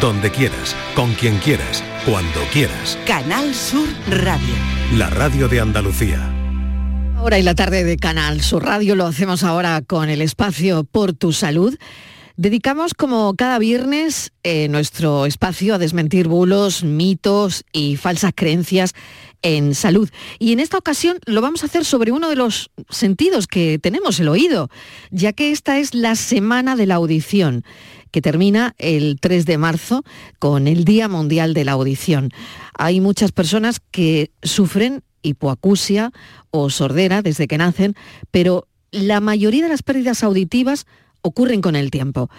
donde quieras, con quien quieras, cuando quieras. Canal Sur Radio. La radio de Andalucía. Ahora y la tarde de Canal Sur Radio lo hacemos ahora con el espacio Por tu Salud. Dedicamos como cada viernes eh, nuestro espacio a desmentir bulos, mitos y falsas creencias en salud. Y en esta ocasión lo vamos a hacer sobre uno de los sentidos que tenemos, el oído, ya que esta es la semana de la audición que termina el 3 de marzo con el Día Mundial de la Audición. Hay muchas personas que sufren hipoacusia o sordera desde que nacen, pero la mayoría de las pérdidas auditivas ocurren con el tiempo.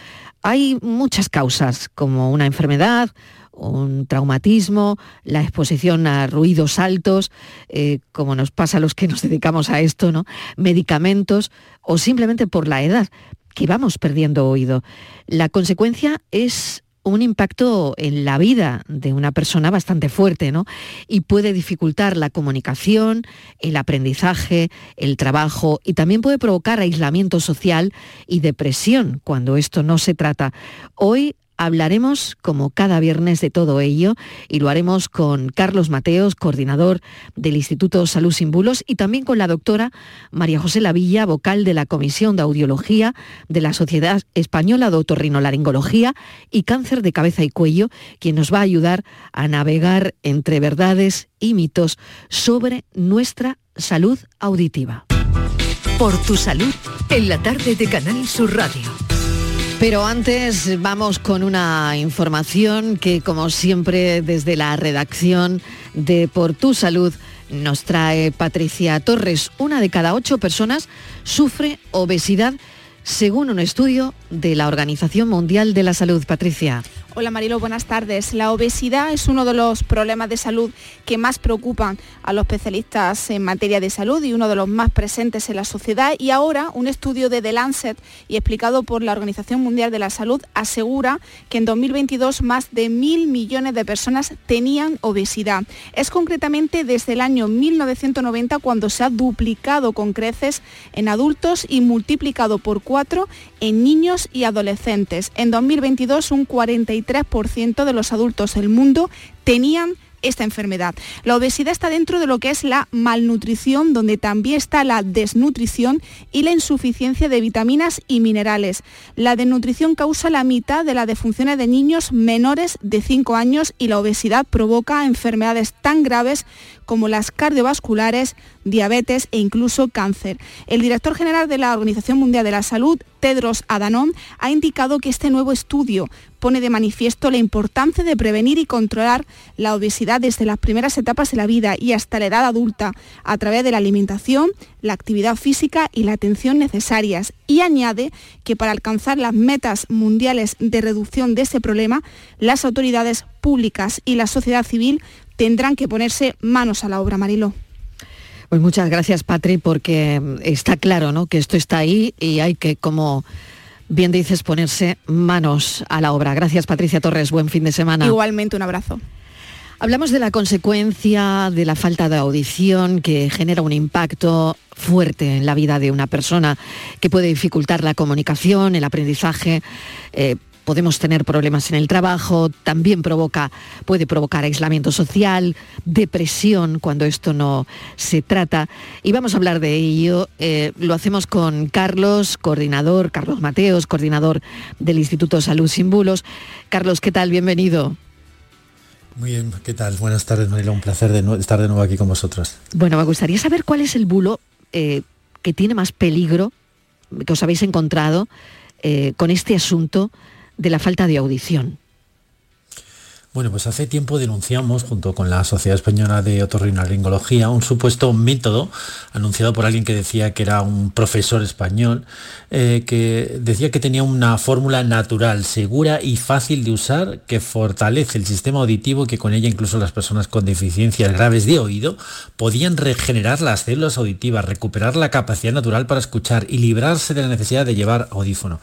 Hay muchas causas, como una enfermedad, un traumatismo, la exposición a ruidos altos, eh, como nos pasa a los que nos dedicamos a esto, ¿no? medicamentos o simplemente por la edad que vamos perdiendo oído. La consecuencia es un impacto en la vida de una persona bastante fuerte, ¿no? Y puede dificultar la comunicación, el aprendizaje, el trabajo y también puede provocar aislamiento social y depresión cuando esto no se trata. Hoy Hablaremos, como cada viernes, de todo ello y lo haremos con Carlos Mateos, coordinador del Instituto Salud Sin Bulos, y también con la doctora María José Lavilla, vocal de la Comisión de Audiología de la Sociedad Española de Otorrinolaringología y Cáncer de Cabeza y Cuello, quien nos va a ayudar a navegar entre verdades y mitos sobre nuestra salud auditiva. Por tu salud, en la tarde de Canal Sur Radio. Pero antes vamos con una información que como siempre desde la redacción de Por tu Salud nos trae Patricia Torres. Una de cada ocho personas sufre obesidad según un estudio de la Organización Mundial de la Salud. Patricia. Hola Marilo, buenas tardes. La obesidad es uno de los problemas de salud que más preocupan a los especialistas en materia de salud y uno de los más presentes en la sociedad. Y ahora un estudio de The Lancet y explicado por la Organización Mundial de la Salud asegura que en 2022 más de mil millones de personas tenían obesidad. Es concretamente desde el año 1990 cuando se ha duplicado con creces en adultos y multiplicado por cuatro en niños y adolescentes. En 2022 un 43% de los adultos del mundo tenían esta enfermedad. La obesidad está dentro de lo que es la malnutrición, donde también está la desnutrición y la insuficiencia de vitaminas y minerales. La desnutrición causa la mitad de las defunciones de niños menores de 5 años y la obesidad provoca enfermedades tan graves como las cardiovasculares, diabetes e incluso cáncer. El director general de la Organización Mundial de la Salud, Tedros Adhanom, ha indicado que este nuevo estudio pone de manifiesto la importancia de prevenir y controlar la obesidad desde las primeras etapas de la vida y hasta la edad adulta a través de la alimentación, la actividad física y la atención necesarias. Y añade que para alcanzar las metas mundiales de reducción de ese problema, las autoridades públicas y la sociedad civil tendrán que ponerse manos a la obra, Marilo. Pues muchas gracias, Patri, porque está claro ¿no? que esto está ahí y hay que, como bien dices, ponerse manos a la obra. Gracias, Patricia Torres. Buen fin de semana. Igualmente, un abrazo. Hablamos de la consecuencia de la falta de audición que genera un impacto fuerte en la vida de una persona, que puede dificultar la comunicación, el aprendizaje. Eh, podemos tener problemas en el trabajo, también provoca, puede provocar aislamiento social, depresión cuando esto no se trata. Y vamos a hablar de ello. Eh, lo hacemos con Carlos, coordinador, Carlos Mateos, coordinador del Instituto Salud Sin Bulos. Carlos, ¿qué tal? Bienvenido. Muy bien, ¿qué tal? Buenas tardes, Marilo. Un placer de estar de nuevo aquí con vosotros. Bueno, me gustaría saber cuál es el bulo eh, que tiene más peligro que os habéis encontrado eh, con este asunto de la falta de audición. Bueno, pues hace tiempo denunciamos, junto con la Sociedad Española de Otorrinolaringología, un supuesto método anunciado por alguien que decía que era un profesor español, eh, que decía que tenía una fórmula natural, segura y fácil de usar, que fortalece el sistema auditivo que con ella incluso las personas con deficiencias graves de oído podían regenerar las células auditivas, recuperar la capacidad natural para escuchar y librarse de la necesidad de llevar audífono.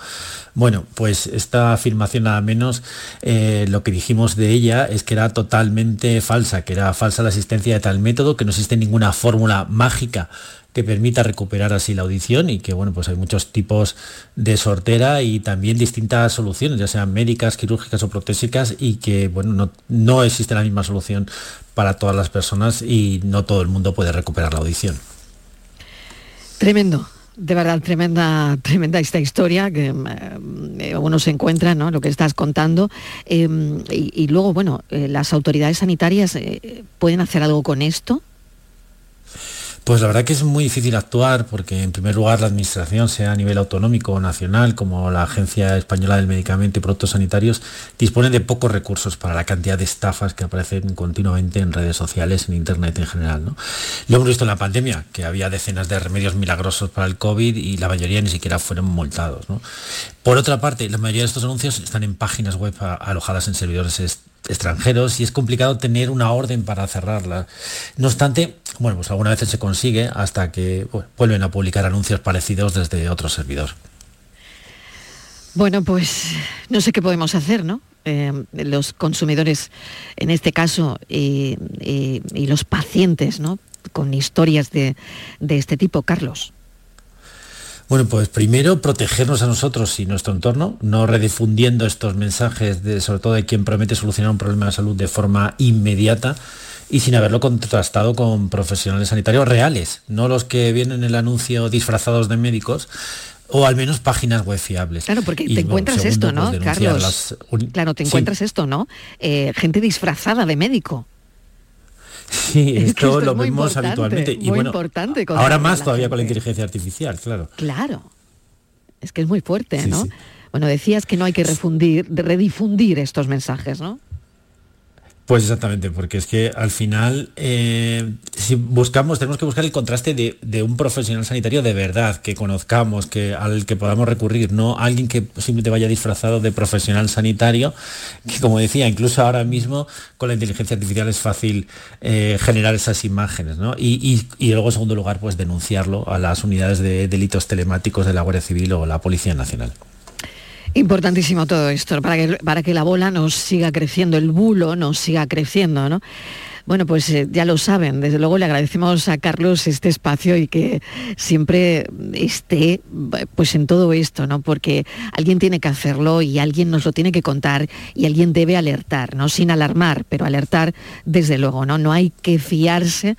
Bueno, pues esta afirmación nada menos, eh, lo que dijimos de es que era totalmente falsa, que era falsa la existencia de tal método, que no existe ninguna fórmula mágica que permita recuperar así la audición y que bueno pues hay muchos tipos de sortera y también distintas soluciones ya sean médicas quirúrgicas o protésicas y que bueno no, no existe la misma solución para todas las personas y no todo el mundo puede recuperar la audición. Tremendo de verdad, tremenda, tremenda esta historia que eh, uno se encuentra, ¿no? Lo que estás contando. Em, y, luego, bueno, eh, las autoridades sanitarias eh, pueden hacer algo con esto. Pues la verdad que es muy difícil actuar porque en primer lugar la administración, sea a nivel autonómico o nacional, como la Agencia Española del Medicamento y Productos Sanitarios, dispone de pocos recursos para la cantidad de estafas que aparecen continuamente en redes sociales, en Internet en general. ¿no? Lo hemos visto en la pandemia, que había decenas de remedios milagrosos para el COVID y la mayoría ni siquiera fueron multados. Por otra parte, la mayoría de estos anuncios están en páginas web alojadas en servidores extranjeros y es complicado tener una orden para cerrarla. No obstante, bueno, pues algunas veces se consigue hasta que vuelven a publicar anuncios parecidos desde otro servidor. Bueno, pues no sé qué podemos hacer, ¿no? Eh, los consumidores, en este caso, y los pacientes, ¿no? Con historias de, de este tipo, Carlos. Bueno, pues primero protegernos a nosotros y nuestro entorno, no redifundiendo estos mensajes, de, sobre todo de quien promete solucionar un problema de salud de forma inmediata y sin haberlo contrastado con profesionales sanitarios reales, no los que vienen en el anuncio disfrazados de médicos, o al menos páginas web fiables. Claro, porque te encuentras esto, ¿no, pues, Carlos? Claro, te encuentras esto, ¿no? Eh, gente disfrazada de médico. Sí, esto, lo vemos habitualmente. Y bueno, importante ahora más todavía con la inteligencia artificial, claro. Claro. Es que es muy fuerte, ¿no? Bueno, decías que no hay que refundir, redifundir estos mensajes, ¿no? Pues exactamente, porque es que al final, eh, si buscamos, tenemos que buscar el contraste de, un profesional sanitario de verdad, que conozcamos, que, al que podamos recurrir, no alguien que simplemente vaya disfrazado de profesional sanitario, que como decía, incluso ahora mismo con la inteligencia artificial es fácil eh, generar esas imágenes, ¿no? Y, y, luego, en segundo lugar, pues denunciarlo a las unidades de delitos telemáticos de la Guardia Civil o la Policía Nacional. Importantísimo todo esto, para que, para que la bola nos siga creciendo, el bulo nos siga creciendo, ¿no? Bueno, pues eh, ya lo saben, desde luego le agradecemos a Carlos este espacio y que siempre esté pues en todo esto, ¿no? Porque alguien tiene que hacerlo y alguien nos lo tiene que contar y alguien debe alertar, ¿no? Sin alarmar, pero alertar desde luego, ¿no? No hay que fiarse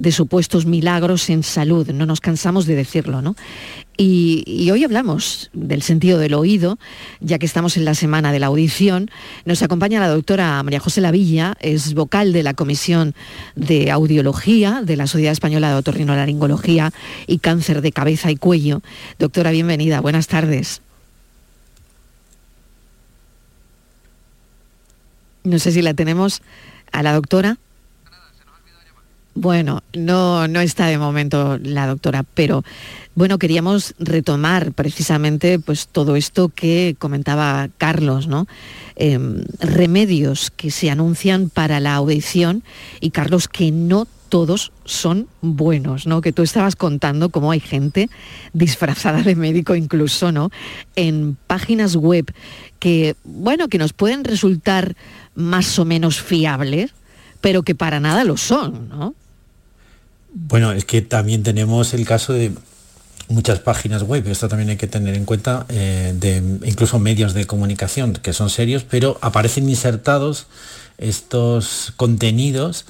de supuestos milagros en salud, no nos cansamos de decirlo, ¿no? Y, hoy hablamos del sentido del oído, ya que estamos en la semana de la audición. Nos acompaña la doctora María José Lavilla, es vocal de la Comisión de Audiología de la Sociedad Española de Otorrinolaringología y Cáncer de Cabeza y Cuello. Doctora, bienvenida, buenas tardes. No sé si la tenemos a la doctora. Bueno, no, no está de momento la doctora, pero bueno, queríamos retomar precisamente pues todo esto que comentaba Carlos, ¿no? Em, remedios que se anuncian para la audición y Carlos que no todos son buenos, ¿no? Que tú estabas contando cómo hay gente disfrazada de médico incluso, ¿no? En páginas web que, bueno, que nos pueden resultar más o menos fiables, pero que para nada lo son, ¿no? Bueno, es que también tenemos el caso de muchas páginas web, esto también hay que tener en cuenta, eh, de incluso medios de comunicación que son serios, pero aparecen insertados estos contenidos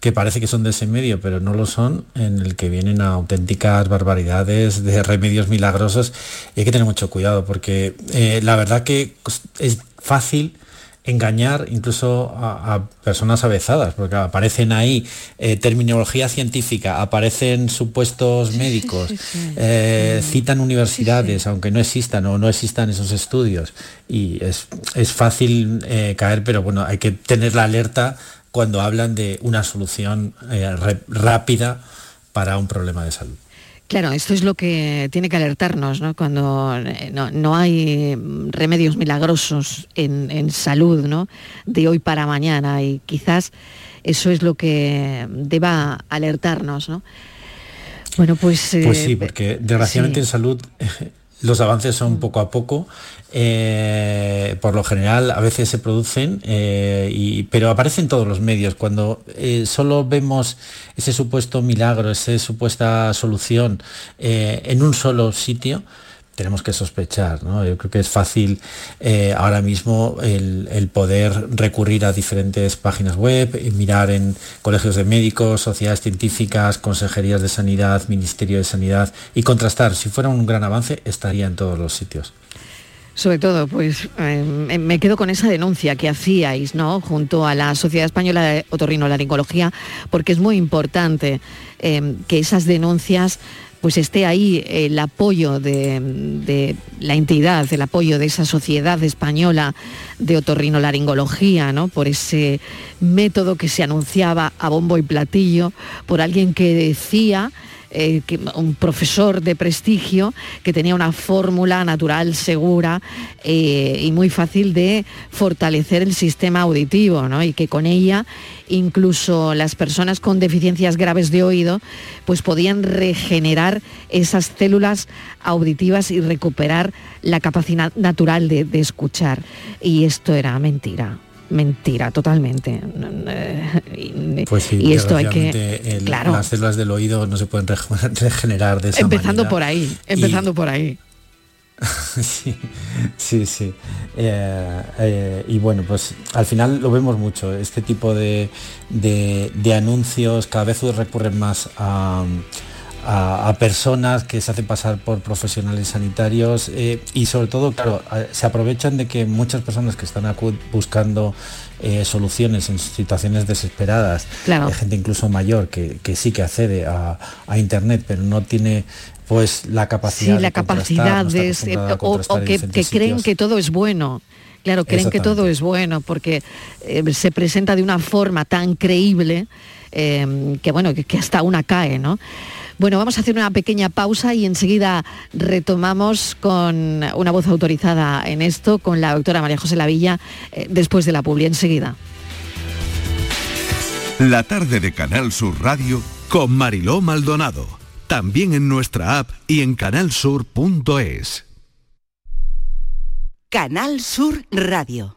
que parece que son de ese medio, pero no lo son, en el que vienen auténticas barbaridades de remedios milagrosos. Y hay que tener mucho cuidado, porque eh, la verdad que es fácil engañar incluso a, personas avezadas, porque aparecen ahí eh, terminología científica, aparecen supuestos médicos, eh, citan universidades, aunque no existan o no existan esos estudios, y es, fácil eh, caer, pero bueno, hay que tener la alerta cuando hablan de una solución rápida para un problema de salud. Claro, esto es lo que tiene que alertarnos, ¿no? Cuando eh, no, hay remedios milagrosos en, salud, ¿no? De hoy para mañana y quizás eso es lo que deba alertarnos, ¿no? Bueno, pues... pues sí, eh, porque desgraciadamente en salud los avances son poco a poco. Eh, por lo general a veces se producen, eh, pero aparecen todos los medios. Cuando eh, solo vemos ese supuesto milagro, esa supuesta solución en un solo sitio, tenemos que sospechar. Yo creo que es fácil eh, ahora mismo el, poder recurrir a diferentes páginas web, y mirar en colegios de médicos, sociedades científicas, consejerías de sanidad, ministerio de sanidad y contrastar. Si fuera un gran avance, estaría en todos los sitios. Sobre todo, pues eh, me quedo con esa denuncia que hacíais, ¿no? Junto a la Sociedad Española de Otorrinolaringología, porque es muy importante eh, que esas denuncias pues esté ahí el apoyo de, la entidad, el apoyo de esa sociedad española de otorrinolaringología, ¿no? por ese método que se anunciaba a bombo y platillo, por alguien que decía eh, un profesor de prestigio que tenía una fórmula natural segura eh, y muy fácil de fortalecer el sistema auditivo, y que con ella incluso las personas con deficiencias graves de oído pues podían regenerar esas células auditivas y recuperar la capacidad natural de escuchar. Y esto era mentira mentira totalmente. Pues sí, y esto hay que claro. las células del oído no se pueden regenerar de esa empezando por ahí, empezando por ahí. sí, sí, sí. Eh, eh, y bueno, pues al final lo vemos mucho. Este tipo de, de anuncios cada vez recurren más a a, personas que se hacen pasar por profesionales sanitarios eh, y sobre todo, claro, se aprovechan de que muchas personas que están buscando eh, soluciones en situaciones desesperadas, hay gente incluso mayor que, sí que accede a, Internet, pero no tiene pues la capacidad sí, la capacidad de, o, que, creen que todo es bueno. Claro, creen que todo es bueno porque eh, se presenta de una forma tan creíble que bueno, que, que hasta una cae, ¿no? Bueno, vamos a hacer una pequeña pausa y enseguida retomamos con una voz autorizada en esto, con la doctora María José Lavilla, eh, después de la publi, enseguida. La tarde de Canal Sur Radio con Mariló Maldonado. También en nuestra app y en canalsur.es. Canal Sur Radio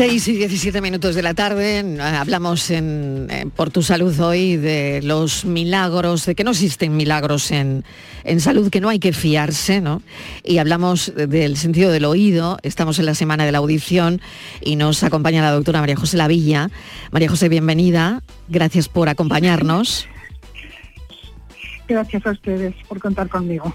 6 y 17 minutos de la tarde, hablamos en, Por tu Salud hoy de los milagros, de que no existen milagros en, salud, que no hay que fiarse, ¿no? Y hablamos del sentido del oído, estamos en la semana de la audición y nos acompaña la doctora María José Lavilla. María José, bienvenida, gracias por acompañarnos. Gracias a ustedes por contar conmigo.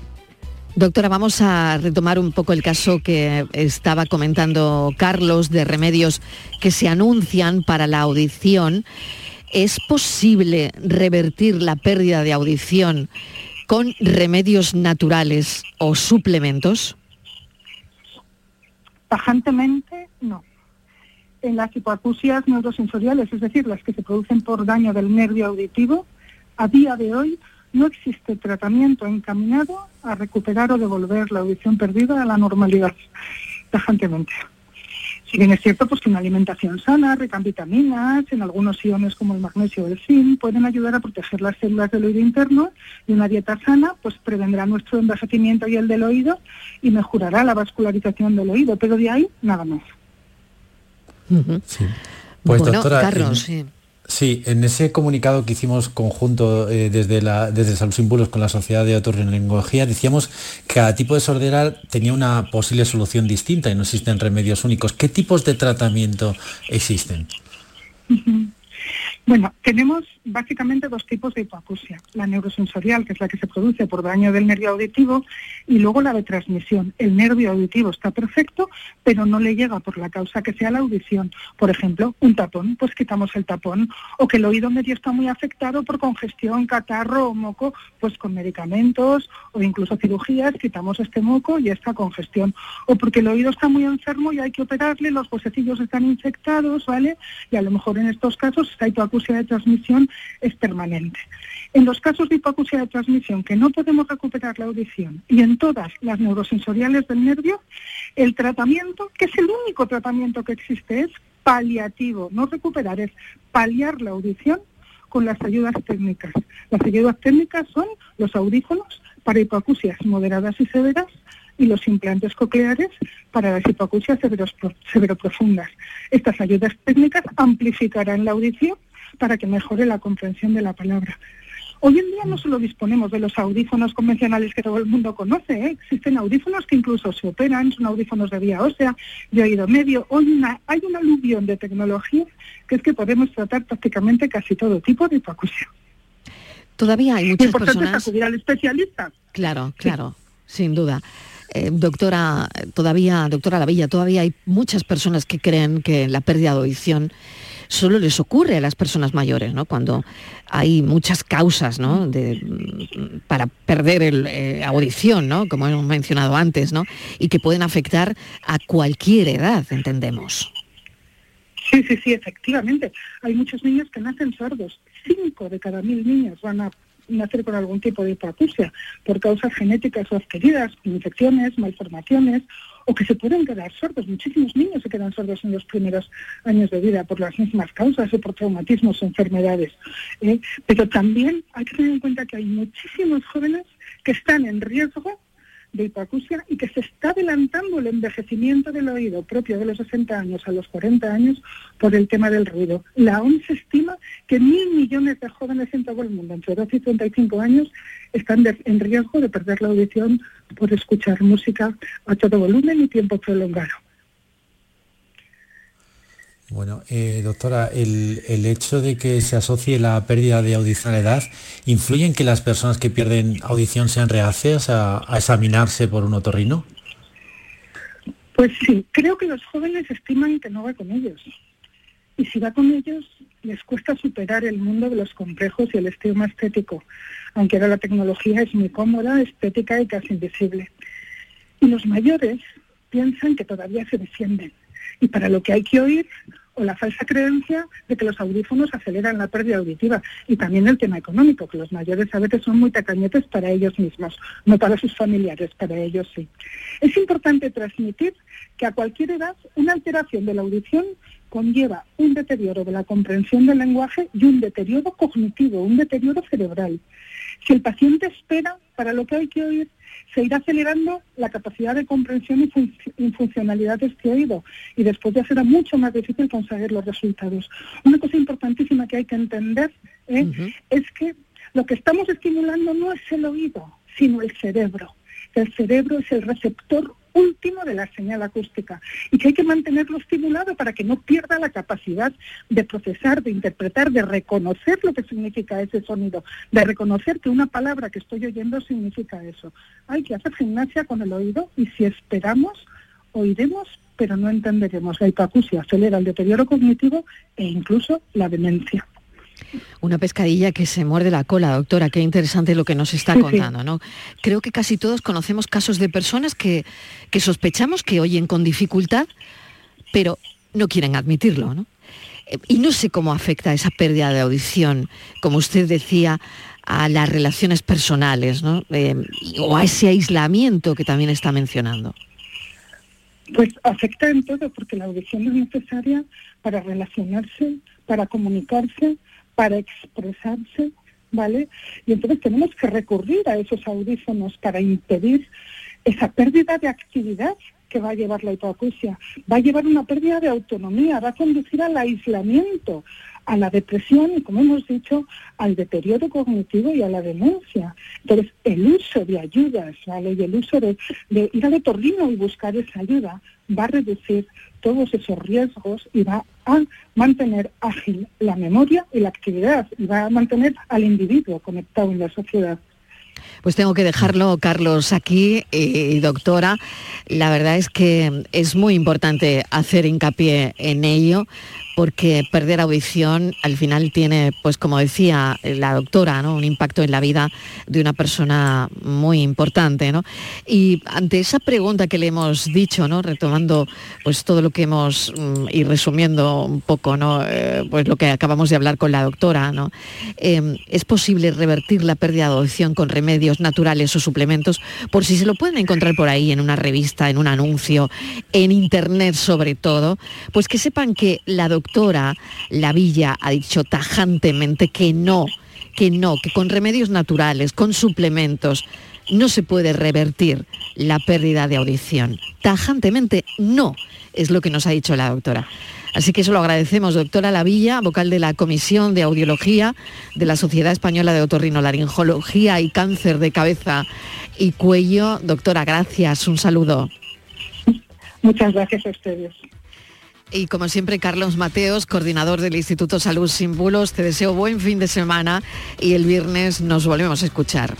Doctora, vamos a retomar un poco el caso que estaba comentando Carlos de remedios que se anuncian para la audición. ¿Es posible revertir la pérdida de audición con remedios naturales o suplementos? Tajantemente, no. En las hipoacusias neurosensoriales, es decir, las que se producen por daño del nervio auditivo, a día de hoy no existe tratamiento encaminado a recuperar o devolver la audición perdida a la normalidad, tajantemente. Si bien es cierto pues, que una alimentación sana, rica en vitaminas, en algunos iones como el magnesio o el zinc, pueden ayudar a proteger las células del oído interno y una dieta sana pues prevendrá nuestro envejecimiento y el del oído y mejorará la vascularización del oído, pero de ahí nada más. Pues doctora, Carlos, sí. Sí, en ese comunicado que hicimos conjunto eh, desde, la, desde Salud Símbolos con la Sociedad de Otorrinolaringología, decíamos que cada tipo de sordera tenía una posible solución distinta y no existen remedios únicos. ¿Qué tipos de tratamiento existen? Bueno, tenemos básicamente dos tipos de hipoacusia. La neurosensorial, que es la que se produce por daño del nervio auditivo, y luego la de transmisión. El nervio auditivo está perfecto, pero no le llega por la causa que sea la audición. Por ejemplo, un tapón, pues quitamos el tapón. O que el oído medio está muy afectado por congestión, catarro o moco, pues con medicamentos o incluso cirugías quitamos este moco y esta congestión. O porque el oído está muy enfermo y hay que operarle, los huesecillos están infectados, ¿vale? Y a lo mejor en estos casos esta hipoacusia de transmisión es permanente. En los casos de hipoacusia de transmisión que no podemos recuperar la audición y en todas las neurosensoriales del nervio, el tratamiento, que es el único tratamiento que existe, es paliativo, no recuperar, es paliar la audición con las ayudas técnicas. Las ayudas técnicas son los audífonos para hipoacusias moderadas y severas y los implantes cocleares para las hipoacusias severoprofundas. Estas ayudas técnicas amplificarán la audición para que mejore la comprensión de la palabra. Hoy en día no solo disponemos de los audífonos convencionales que todo el mundo conoce, ¿eh? existen audífonos que incluso se operan, son audífonos de vía ósea, de oído medio. Hoy una, hay una aluvión de tecnología que es que podemos tratar prácticamente casi todo tipo de hipoacusia. Todavía hay muchas personas... acudir al especialista. Claro, claro, sin duda. Eh, doctora, todavía, doctora Lavilla, todavía hay muchas personas que creen que la pérdida de audición solo les ocurre a las personas mayores, ¿no? Cuando hay muchas causas, ¿no? para perder la eh, audición, ¿no? Como hemos mencionado antes, ¿no? Y que pueden afectar a cualquier edad, entendemos. Sí, sí, sí, efectivamente. Hay muchos niños que nacen sordos. Cinco de cada mil niños van a nacer con algún tipo de hipoacusia por causas genéticas o adquiridas, infecciones, malformaciones o que se pueden quedar sordos. Muchísimos niños se quedan sordos en los primeros años de vida por las mismas causas o por traumatismos o enfermedades. ¿eh? Pero también hay que tener en cuenta que hay muchísimos jóvenes que están en riesgo de hipoacusia y que se está adelantando el envejecimiento del oído propio de los 60 años a los 40 años por el tema del ruido. La OMS estima que mil millones de jóvenes en todo el mundo, entre 12 y 35 años, están en riesgo de perder la audición por escuchar música a todo volumen y tiempo prolongado. Bueno, eh, doctora, el, hecho de que se asocie la pérdida de audición a la edad, ¿influye en que las personas que pierden audición sean reacias a, examinarse por un otorrino? Pues sí, creo que los jóvenes estiman que no va con ellos. Y si va con ellos, les cuesta superar el mundo de los complejos y el estigma estético, aunque ahora la tecnología es muy cómoda, estética y casi invisible. Y los mayores piensan que todavía se defienden y para lo que hay que oír la falsa creencia de que los audífonos aceleran la pérdida auditiva y también el tema económico, que los mayores a veces son muy tacañetes para ellos mismos, no para sus familiares, para ellos sí. Es importante transmitir que a cualquier edad una alteración de la audición conlleva un deterioro de la comprensión del lenguaje y un deterioro cognitivo, un deterioro cerebral. Si el paciente espera para lo que hay que oír, se irá acelerando la capacidad de comprensión y, funcionalidad de este oído y después ya será mucho más difícil conseguir los resultados. Una cosa importantísima que hay que entender ¿eh? es que lo que estamos estimulando no es el oído, sino el cerebro. El cerebro es el receptor último de la señal acústica y que hay que mantenerlo estimulado para que no pierda la capacidad de procesar, de interpretar, de reconocer lo que significa ese sonido, de reconocer que una palabra que estoy oyendo significa eso. Hay que hacer gimnasia con el oído y si esperamos, oiremos, pero no entenderemos. La hipoacusia acelera el deterioro cognitivo e incluso la demencia. Una pescadilla que se muerde la cola, doctora. Qué interesante lo que nos está contando, ¿no? Creo que casi todos conocemos casos de personas que, sospechamos que oyen con dificultad, pero no quieren admitirlo, ¿no? Eh, y no sé cómo afecta esa pérdida de audición, como usted decía, a las relaciones personales, ¿no? Eh, o a ese aislamiento que también está mencionando. Pues afecta en todo, porque la audición es necesaria para relacionarse, para comunicarse, para expresarse, ¿vale? Y entonces tenemos que recurrir a esos audífonos para impedir esa pérdida de actividad que va a llevar la hipoacusia, va a llevar una pérdida de autonomía, va a conducir al aislamiento, a la depresión y, como hemos dicho, al deterioro cognitivo y a la demencia. Entonces, el uso de ayudas, ¿vale? Y el uso de, ir al otorrino y buscar esa ayuda va a reducir todos esos riesgos y va a mantener ágil la memoria y la actividad y va a mantener al individuo conectado en la sociedad. Pues tengo que dejarlo, Carlos, aquí, y doctora. La verdad es que es muy importante hacer hincapié en ello porque perder audición al final tiene, pues como decía la doctora, ¿no? un impacto en la vida de una persona muy importante. ¿no? Y ante esa pregunta que le hemos dicho, ¿no? retomando pues todo lo que hemos mm, y resumiendo un poco ¿no? Eh, pues lo que acabamos de hablar con la doctora, ¿no? Em, ¿es posible revertir la pérdida de audición con remedios naturales o suplementos? Por si se lo pueden encontrar por ahí en una revista, en un anuncio, en internet sobre todo, pues que sepan que la doctora doctora Lavilla ha dicho tajantemente que no, que no, que con remedios naturales, con suplementos, no se puede revertir la pérdida de audición. Tajantemente no, es lo que nos ha dicho la doctora. Así que eso lo agradecemos, doctora Lavilla, vocal de la Comisión de Audiología de la Sociedad Española de Otorrinolaringología y Cáncer de Cabeza y Cuello. Doctora, gracias, un saludo. Muchas gracias a ustedes. Y como siempre, Carlos Mateos, coordinador del Instituto Salud Sin Bulos, te deseo buen fin de semana y el viernes nos volvemos a escuchar.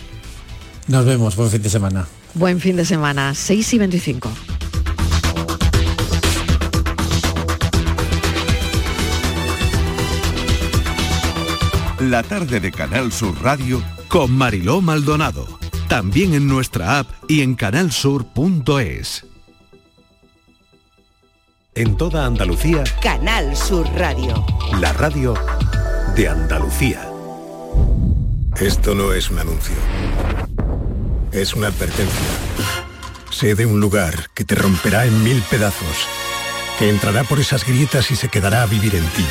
Nos vemos, buen fin de semana. Buen fin de semana, 6 y 25. La tarde de Canal Sur Radio con Mariló Maldonado. También en nuestra app y en canalsur.es. En toda Andalucía, Canal Sur Radio. la radio de Andalucía. Esto no es un anuncio. Es una advertencia. Sé de un lugar que te romperá en mil pedazos, que entrará por esas grietas y se quedará a vivir en ti.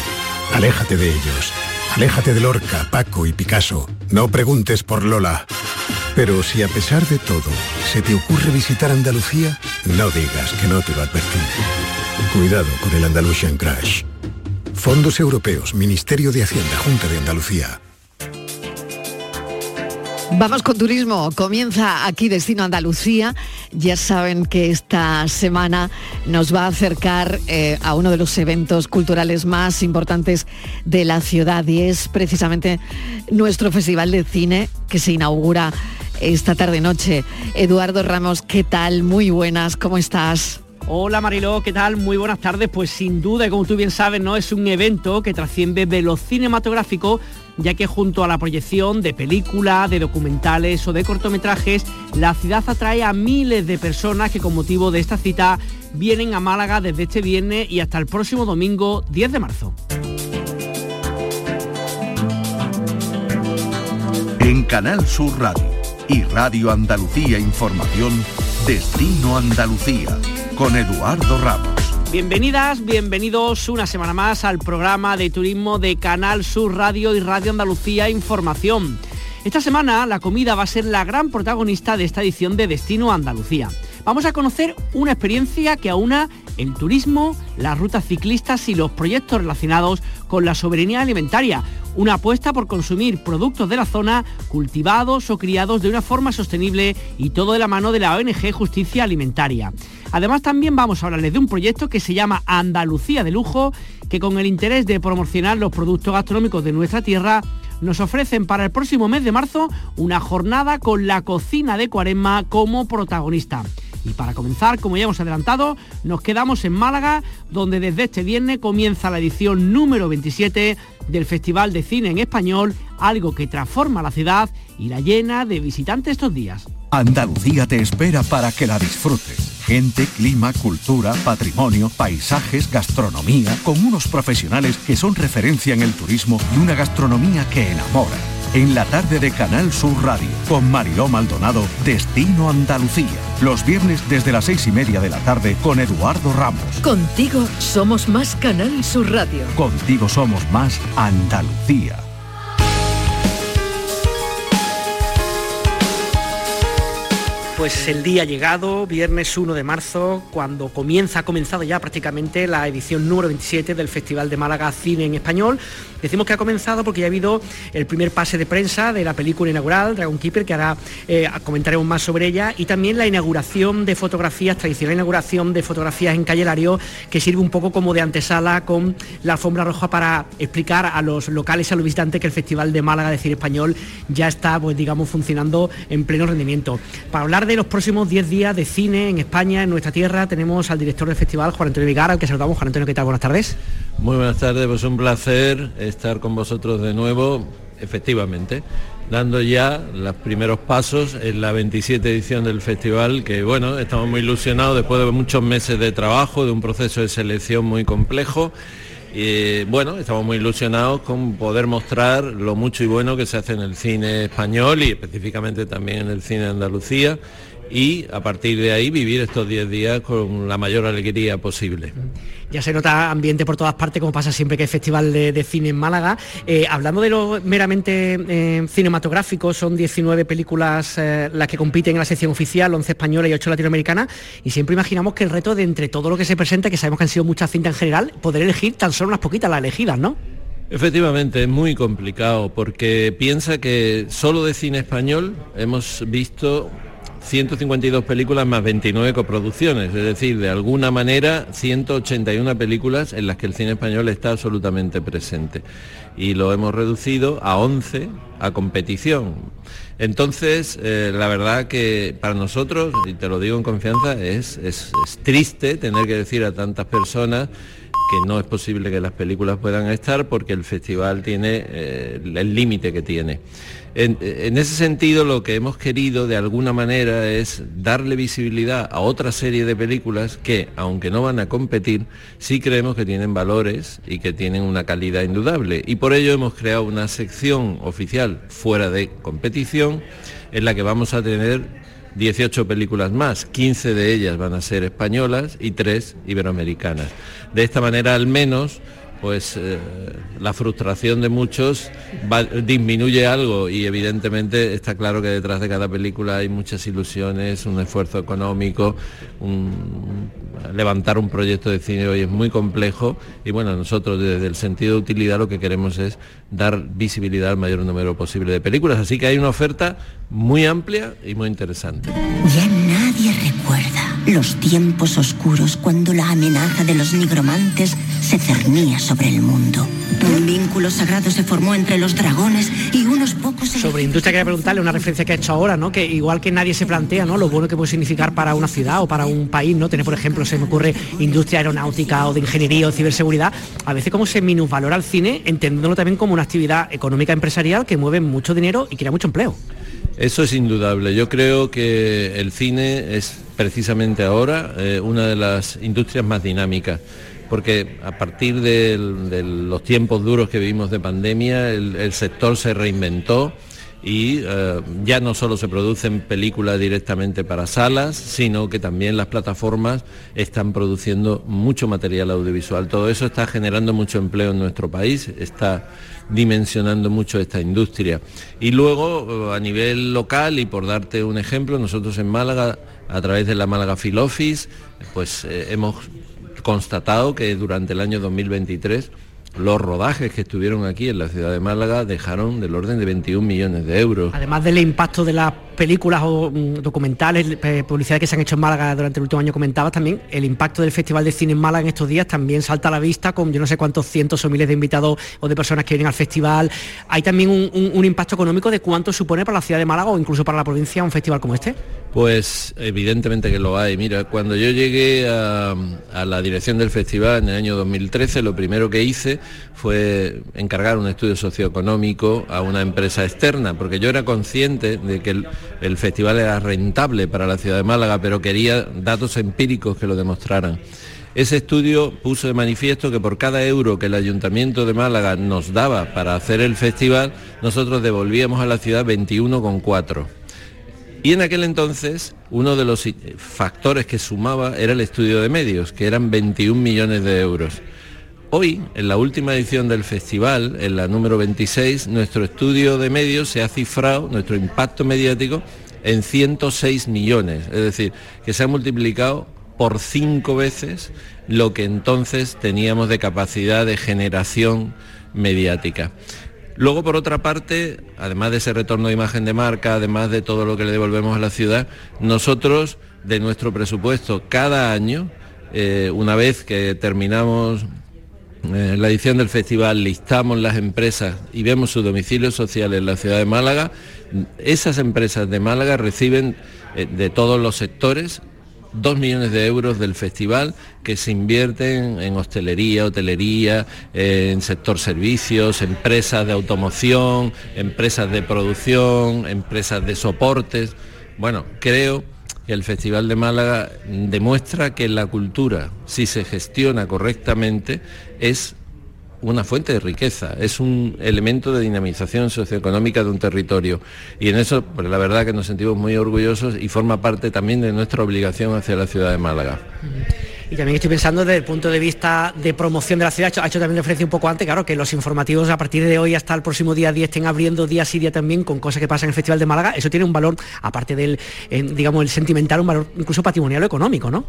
Aléjate de ellos. Aléjate de Lorca, Paco y Picasso. No preguntes por Lola. Pero si a pesar de todo se te ocurre visitar Andalucía, no digas que no te lo advertí. Cuidado con el Andalusian Crash. Fondos Europeos, Ministerio de Hacienda, Junta de Andalucía. Vamos con turismo. Comienza aquí Destino Andalucía. Ya saben que esta semana nos va a acercar eh, a uno de los eventos culturales más importantes de la ciudad y es precisamente nuestro Festival de Cine que se inaugura esta tarde-noche. Eduardo Ramos, ¿qué tal? Muy buenas, ¿cómo estás? Hola Mariló, ¿qué tal? Muy buenas tardes. Pues sin duda, como tú bien sabes, no es un evento que trasciende de lo cinematográfico, ya que junto a la proyección de películas, de documentales o de cortometrajes, la ciudad atrae a miles de personas que con motivo de esta cita vienen a Málaga desde este viernes y hasta el próximo domingo 10 de marzo. En Canal Sur Radio y Radio Andalucía Información, Destino Andalucía, con Eduardo Ramos. Bienvenidas, bienvenidos una semana más al programa de turismo de Canal Sur Radio y Radio Andalucía Información. Esta semana la comida va a ser la gran protagonista de esta edición de Destino Andalucía. Vamos a conocer una experiencia que aúna el turismo, las rutas ciclistas y los proyectos relacionados con la soberanía alimentaria. Una apuesta por consumir productos de la zona cultivados o criados de una forma sostenible y todo de la mano de la ONG Justicia Alimentaria. Además también vamos a hablarles de un proyecto que se llama Andalucía de Lujo, que con el interés de promocionar los productos gastronómicos de nuestra tierra, nos ofrecen para el próximo mes de marzo una jornada con la cocina de Cuaresma como protagonista. Y para comenzar, como ya hemos adelantado, nos quedamos en Málaga, donde desde este viernes comienza la edición número 27 del Festival de Cine en Español, algo que transforma la ciudad y la llena de visitantes estos días. Andalucía te espera para que la disfrutes. Gente, clima, cultura, patrimonio, paisajes, gastronomía, con unos profesionales que son referencia en el turismo y una gastronomía que enamora. En la tarde de Canal Sur Radio, con Mariló Maldonado, Destino Andalucía. Los viernes desde las seis y media de la tarde con Eduardo Ramos. Contigo somos más Canal Sur Radio. Contigo somos más Andalucía. Pues el día llegado, viernes 1 de marzo, cuando comienza, ha comenzado ya prácticamente la edición número 27 del Festival de Málaga Cine en Español. Decimos que ha comenzado porque ya ha habido el primer pase de prensa de la película inaugural, Dragon Keeper, que ahora eh, comentaremos más sobre ella, y también la inauguración de fotografías, tradicional inauguración de fotografías en Calle Lario, que sirve un poco como de antesala con la alfombra roja para explicar a los locales y a los visitantes que el Festival de Málaga de Cine Español ya está, pues digamos, funcionando en pleno rendimiento. Para hablar de los próximos 10 días de cine en España, en nuestra tierra, tenemos al director del festival, Juan Antonio Vigara, al que saludamos. Juan Antonio, ¿qué tal? Buenas tardes. Muy buenas tardes, pues un placer estar con vosotros de nuevo, efectivamente, dando ya los primeros pasos en la 27 edición del festival, que bueno, estamos muy ilusionados después de muchos meses de trabajo, de un proceso de selección muy complejo. Bueno, estamos muy ilusionados con poder mostrar lo mucho y bueno que se hace en el cine español y específicamente también en el cine de Andalucía y a partir de ahí vivir estos 10 días con la mayor alegría posible. Ya se nota ambiente por todas partes, como pasa siempre que hay festival de, cine en Málaga. Eh, hablando de lo meramente eh, cinematográfico, son 19 películas eh, las que compiten en la sección oficial, 11 españolas y 8 latinoamericanas, y siempre imaginamos que el reto de entre todo lo que se presenta, que sabemos que han sido muchas cintas en general, poder elegir tan solo unas poquitas las elegidas, ¿no? Efectivamente, es muy complicado porque piensa que solo de cine español hemos visto 152 películas más 29 coproducciones, es decir, de alguna manera 181 películas en las que el cine español está absolutamente presente. Y lo hemos reducido a 11 a competición. Entonces, eh, la verdad que para nosotros, y te lo digo en confianza, es, triste tener que decir a tantas personas que no es posible que las películas puedan estar porque el festival tiene eh, el límite que tiene. En, ese sentido, lo que hemos querido de alguna manera es darle visibilidad a otra serie de películas que, aunque no van a competir, sí creemos que tienen valores y que tienen una calidad indudable. Y por ello hemos creado una sección oficial fuera de competición en la que vamos a tener 18 películas más, 15 de ellas van a ser españolas y 3 iberoamericanas. De esta manera, al menos, pues eh, la frustración de muchos disminuye algo y evidentemente está claro que detrás de cada película hay muchas ilusiones, un esfuerzo económico, levantar un proyecto de cine hoy es muy complejo y bueno, nosotros desde el sentido de utilidad lo que queremos es dar visibilidad al mayor número posible de películas, así que hay una oferta muy amplia y muy interesante. Ya nadie recuerda los tiempos oscuros cuando la amenaza de los nigromantes se cernía sobre el mundo. Un vínculo sagrado se formó entre los dragones y unos pocos... Sobre industria quería preguntarle una referencia que ha hecho ahora, ¿no? Que igual que nadie se plantea, ¿no? Lo bueno que puede significar para una ciudad o para un país, ¿no? Tener, por ejemplo, se me ocurre industria aeronáutica o de ingeniería o ciberseguridad, a veces como se minusvalora el cine, entendiéndolo también como una actividad económica empresarial que mueve mucho dinero y crea mucho empleo. Eso es indudable. Yo creo que el cine es precisamente ahora eh, una de las industrias más dinámicas, porque a partir de, los tiempos duros que vivimos de pandemia, el, sector se reinventó y eh, ya no solo se producen películas directamente para salas, sino que también las plataformas están produciendo mucho material audiovisual. Todo eso está generando mucho empleo en nuestro país, está dimensionando mucho esta industria. Y luego, a nivel local, y por darte un ejemplo, nosotros en Málaga, a través de la Málaga Film Office, pues eh, hemos constatado que durante el año 2023 los rodajes que estuvieron aquí en la ciudad de Málaga dejaron del orden de 21 millones de euros. Además del impacto de las películas o mm, documentales, eh, publicidades que se han hecho en Málaga durante el último año comentabas también, el impacto del Festival de Cine en Málaga en estos días también salta a la vista con yo no sé cuántos cientos o miles de invitados o de personas que vienen al festival. Hay también un impacto económico de cuánto supone para la ciudad de Málaga o incluso para la provincia un festival como este. Pues evidentemente que lo hay. Mira, cuando yo llegué a, la dirección del festival en el año 2013, lo primero que hice fue encargar un estudio socioeconómico a una empresa externa, porque yo era consciente de que el, festival era rentable para la ciudad de Málaga, pero quería datos empíricos que lo demostraran. Ese estudio puso de manifiesto que por cada euro que el Ayuntamiento de Málaga nos daba para hacer el festival, nosotros devolvíamos a la ciudad 21,4 y en aquel entonces uno de los factores que sumaba era el estudio de medios, que eran 21 millones de euros. Hoy, en la última edición del festival, en la número 26, nuestro estudio de medios se ha cifrado, nuestro impacto mediático, en 106 millones, es decir, que se ha multiplicado por cinco veces lo que entonces teníamos de capacidad de generación mediática. Luego, por otra parte, además de ese retorno de imagen de marca, además de todo lo que le devolvemos a la ciudad, nosotros, de nuestro presupuesto, cada año, eh, una vez que terminamos eh, la edición del festival, listamos las empresas y vemos su domicilio social en la ciudad de Málaga, esas empresas de Málaga reciben eh, de todos los sectores dos millones de euros del festival que se invierten en hostelería, hotelería, en sector servicios, empresas de automoción, empresas de producción, empresas de soportes. Bueno, creo que el Festival de Málaga demuestra que la cultura, si se gestiona correctamente, es una fuente de riqueza, es un elemento de dinamización socioeconómica de un territorio. Y en eso, pues la verdad que nos sentimos muy orgullosos y forma parte también de nuestra obligación hacia la ciudad de Málaga. Y también estoy pensando desde el punto de vista de promoción de la ciudad, ha hecho también referencia un poco antes, claro, que los informativos a partir de hoy hasta el próximo día 10 estén abriendo día sí día también con cosas que pasan en el Festival de Málaga, eso tiene un valor, aparte del, digamos, el sentimental, un valor incluso patrimonial o económico, ¿no?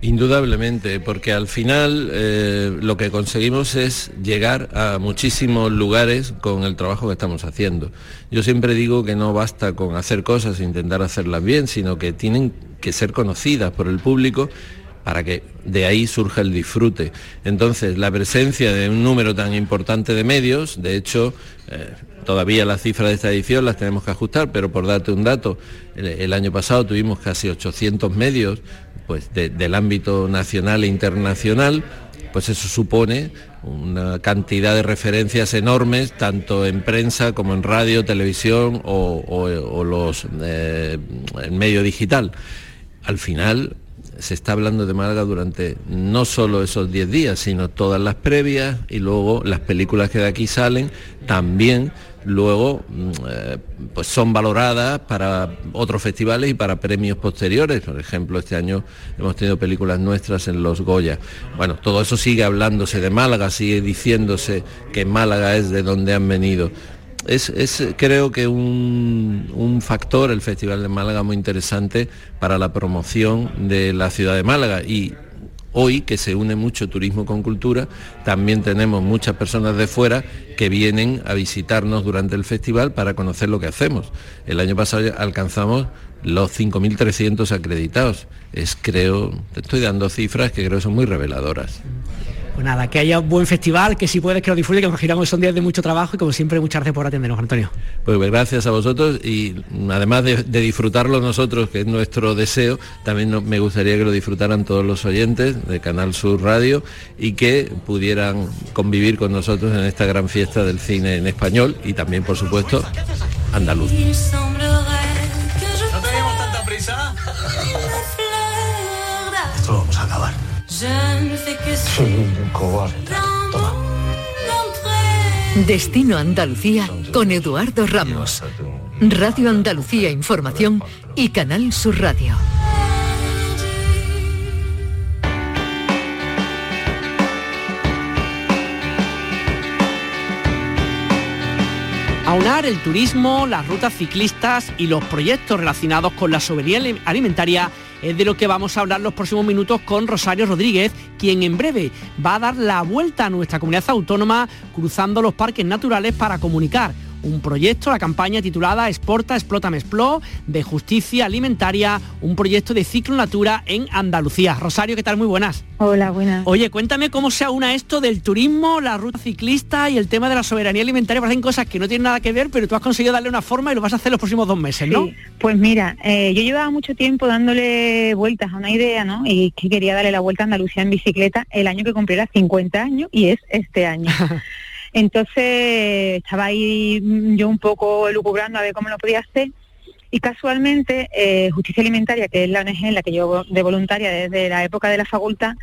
Indudablemente, porque al final eh, lo que conseguimos es llegar a muchísimos lugares con el trabajo que estamos haciendo. Yo siempre digo que no basta con hacer cosas e intentar hacerlas bien, sino que tienen que ser conocidas por el público para que de ahí surja el disfrute. Entonces, la presencia de un número tan importante de medios, de hecho, eh, todavía las cifras de esta edición las tenemos que ajustar, pero por darte un dato, el año pasado tuvimos casi 800 medios, pues del ámbito nacional e internacional, pues eso supone una cantidad de referencias enormes, tanto en prensa como en radio, televisión o, los eh, en medio digital. Al final se está hablando de Málaga durante no solo esos 10 días, sino todas las previas y luego las películas que de aquí salen también luego mm, eh, pues son valoradas para otros festivales y para premios posteriores. Por ejemplo, este año hemos tenido películas nuestras en los Goya. Bueno, todo eso sigue hablándose de Málaga, sigue diciéndose que Málaga es de donde han venido. Es, creo que un, un, factor el Festival de Málaga muy interesante para la promoción de la ciudad de Málaga y Hoy, que se une mucho turismo con cultura, también tenemos muchas personas de fuera que vienen a visitarnos durante el festival para conocer lo que hacemos. El año pasado alcanzamos los 5.300 acreditados. Es, creo, te estoy dando cifras que creo son muy reveladoras. Pues nada, que haya un buen festival, que si puedes que lo disfrute, que imaginamos que son días de mucho trabajo y como siempre muchas gracias por atendernos, Antonio. Pues gracias a vosotros y además de, disfrutarlo nosotros, que es nuestro deseo, también me gustaría que lo disfrutaran todos los oyentes de Canal Sur Radio y que pudieran convivir con nosotros en esta gran fiesta del cine en español y también, por supuesto, andaluz. Soy un cobarde. Toma. Destino Andalucía con Eduardo Ramos. Radio Andalucía Información y Canal Sur Radio. Aunar el turismo, las rutas ciclistas y los proyectos relacionados con la soberanía alimentaria es de lo que vamos a hablar los próximos minutos con Rosario Rodríguez, quien en breve va a dar la vuelta a nuestra comunidad autónoma cruzando los parques naturales para comunicar un proyecto, la campaña titulada Exporta, Explota, Explo, de justicia alimentaria, un proyecto de ciclo natura en Andalucía. Rosario, ¿qué tal? Muy buenas. Hola, buenas. Oye, cuéntame cómo se aúna esto del turismo, la ruta ciclista y el tema de la soberanía alimentaria. Parecen cosas que no tienen nada que ver, pero tú has conseguido darle una forma y lo vas a hacer los próximos dos meses, ¿no? pues mira, eh, yo llevaba mucho tiempo dándole vueltas a una idea, ¿no? Y que quería darle la vuelta a Andalucía en bicicleta el año que cumpliera 50 años y es este año. Entonces estaba ahí yo un poco lucubrando a ver cómo lo podía hacer y casualmente eh, Justicia Alimentaria, que es la ONG en la que yo de voluntaria desde la época de la facultad,